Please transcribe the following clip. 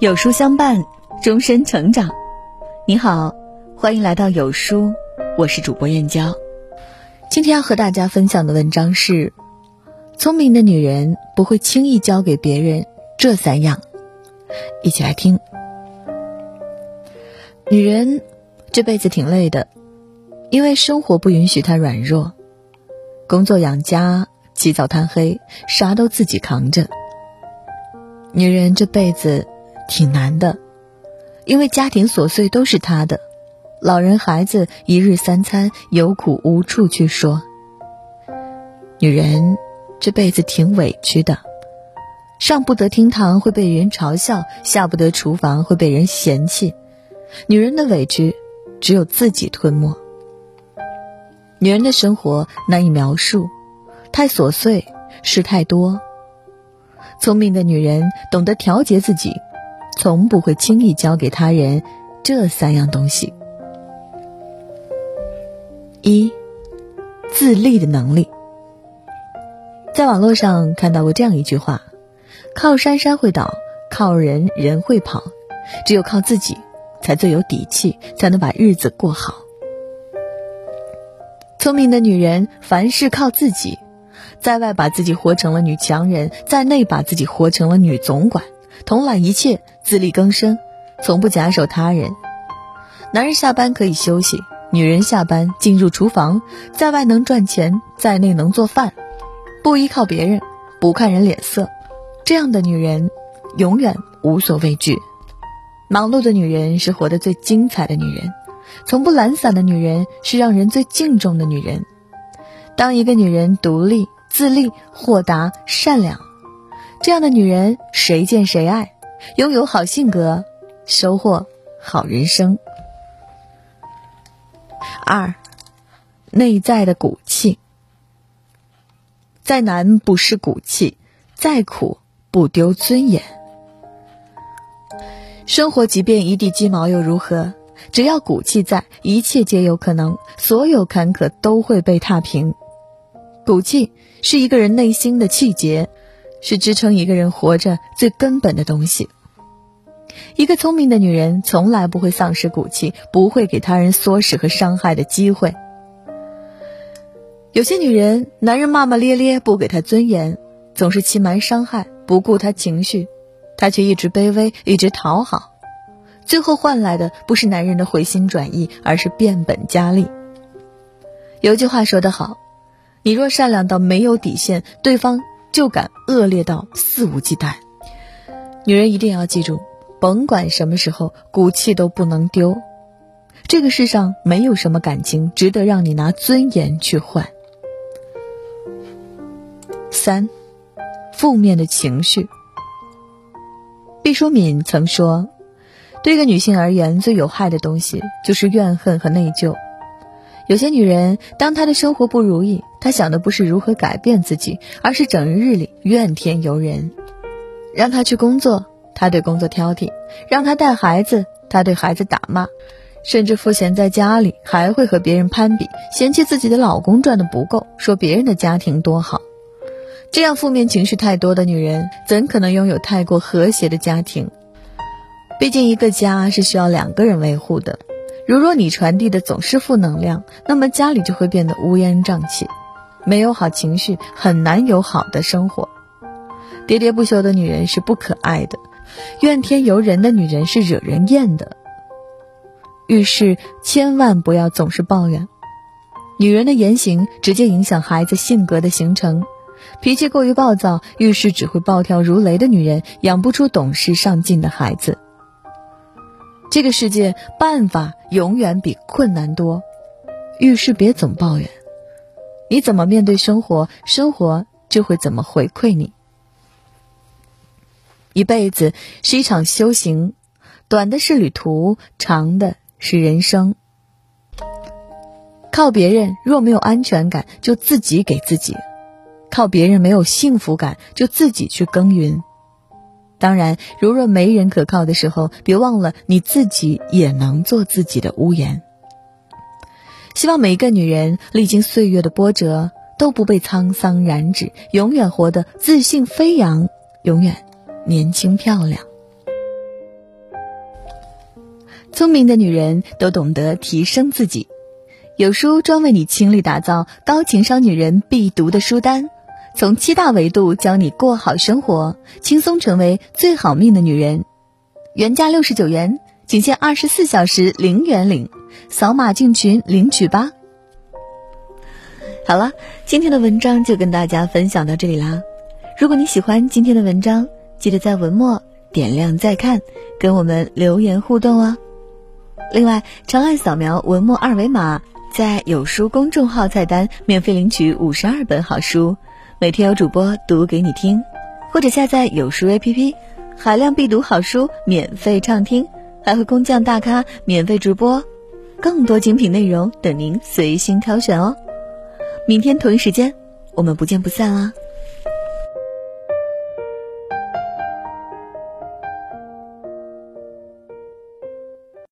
有书相伴，终身成长。你好，欢迎来到有书，我是主播燕娇。今天要和大家分享的文章是：聪明的女人不会轻易交给别人这三样。一起来听。女人这辈子挺累的，因为生活不允许她软弱，工作养家，起早贪黑，啥都自己扛着。女人这辈子。挺难的，因为家庭琐碎都是他的，老人孩子一日三餐有苦无处去说。女人这辈子挺委屈的，上不得厅堂会被人嘲笑，下不得厨房会被人嫌弃。女人的委屈只有自己吞没。女人的生活难以描述，太琐碎，事太多。聪明的女人懂得调节自己。从不会轻易交给他人这三样东西：一、自立的能力。在网络上看到过这样一句话：“靠山山会倒，靠人人会跑，只有靠自己才最有底气，才能把日子过好。”聪明的女人凡事靠自己，在外把自己活成了女强人，在内把自己活成了女总管。统揽一切，自力更生，从不假手他人。男人下班可以休息，女人下班进入厨房，在外能赚钱，在内能做饭，不依靠别人，不看人脸色。这样的女人，永远无所畏惧。忙碌的女人是活得最精彩的女人，从不懒散的女人是让人最敬重的女人。当一个女人独立、自立、豁达、善良。这样的女人，谁见谁爱，拥有好性格，收获好人生。二，内在的骨气，再难不失骨气，再苦不丢尊严。生活即便一地鸡毛又如何？只要骨气在，一切皆有可能，所有坎坷都会被踏平。骨气是一个人内心的气节。是支撑一个人活着最根本的东西。一个聪明的女人从来不会丧失骨气，不会给他人唆使和伤害的机会。有些女人，男人骂骂咧咧，不给她尊严，总是欺瞒伤害，不顾她情绪，她却一直卑微，一直讨好，最后换来的不是男人的回心转意，而是变本加厉。有句话说得好：“你若善良到没有底线，对方。”就敢恶劣到肆无忌惮。女人一定要记住，甭管什么时候，骨气都不能丢。这个世上没有什么感情值得让你拿尊严去换。三，负面的情绪。毕淑敏曾说：“对一个女性而言，最有害的东西就是怨恨和内疚。”有些女人，当她的生活不如意，她想的不是如何改变自己，而是整日里怨天尤人。让她去工作，她对工作挑剔；让她带孩子，她对孩子打骂，甚至赋闲在家里，还会和别人攀比，嫌弃自己的老公赚的不够，说别人的家庭多好。这样负面情绪太多的女人，怎可能拥有太过和谐的家庭？毕竟，一个家是需要两个人维护的。如若你传递的总是负能量，那么家里就会变得乌烟瘴气，没有好情绪，很难有好的生活。喋喋不休的女人是不可爱的，怨天尤人的女人是惹人厌的。遇事千万不要总是抱怨，女人的言行直接影响孩子性格的形成。脾气过于暴躁，遇事只会暴跳如雷的女人，养不出懂事上进的孩子。这个世界办法永远比困难多，遇事别总抱怨，你怎么面对生活，生活就会怎么回馈你。一辈子是一场修行，短的是旅途，长的是人生。靠别人若没有安全感，就自己给自己；靠别人没有幸福感，就自己去耕耘。当然，如若没人可靠的时候，别忘了你自己也能做自己的屋檐。希望每一个女人历经岁月的波折，都不被沧桑染指，永远活得自信飞扬，永远年轻漂亮。聪明的女人都懂得提升自己，有书专为你倾力打造高情商女人必读的书单，从七大维度教你过好生活，轻松成为最好命的女人。原价六十九元，仅限二十四小时零元领，扫码进群领取吧。好了，今天的文章就跟大家分享到这里啦。如果你喜欢今天的文章，记得在文末点亮再看，跟我们留言互动哦。另外，长按扫描文末二维码，在有书公众号菜单免费领取五十二本好书，每天有主播读给你听，或者下载有书 APP，海量必读好书免费畅听，还会工匠大咖免费直播，更多精品内容等您随心挑选哦。明天同一时间，我们不见不散啦！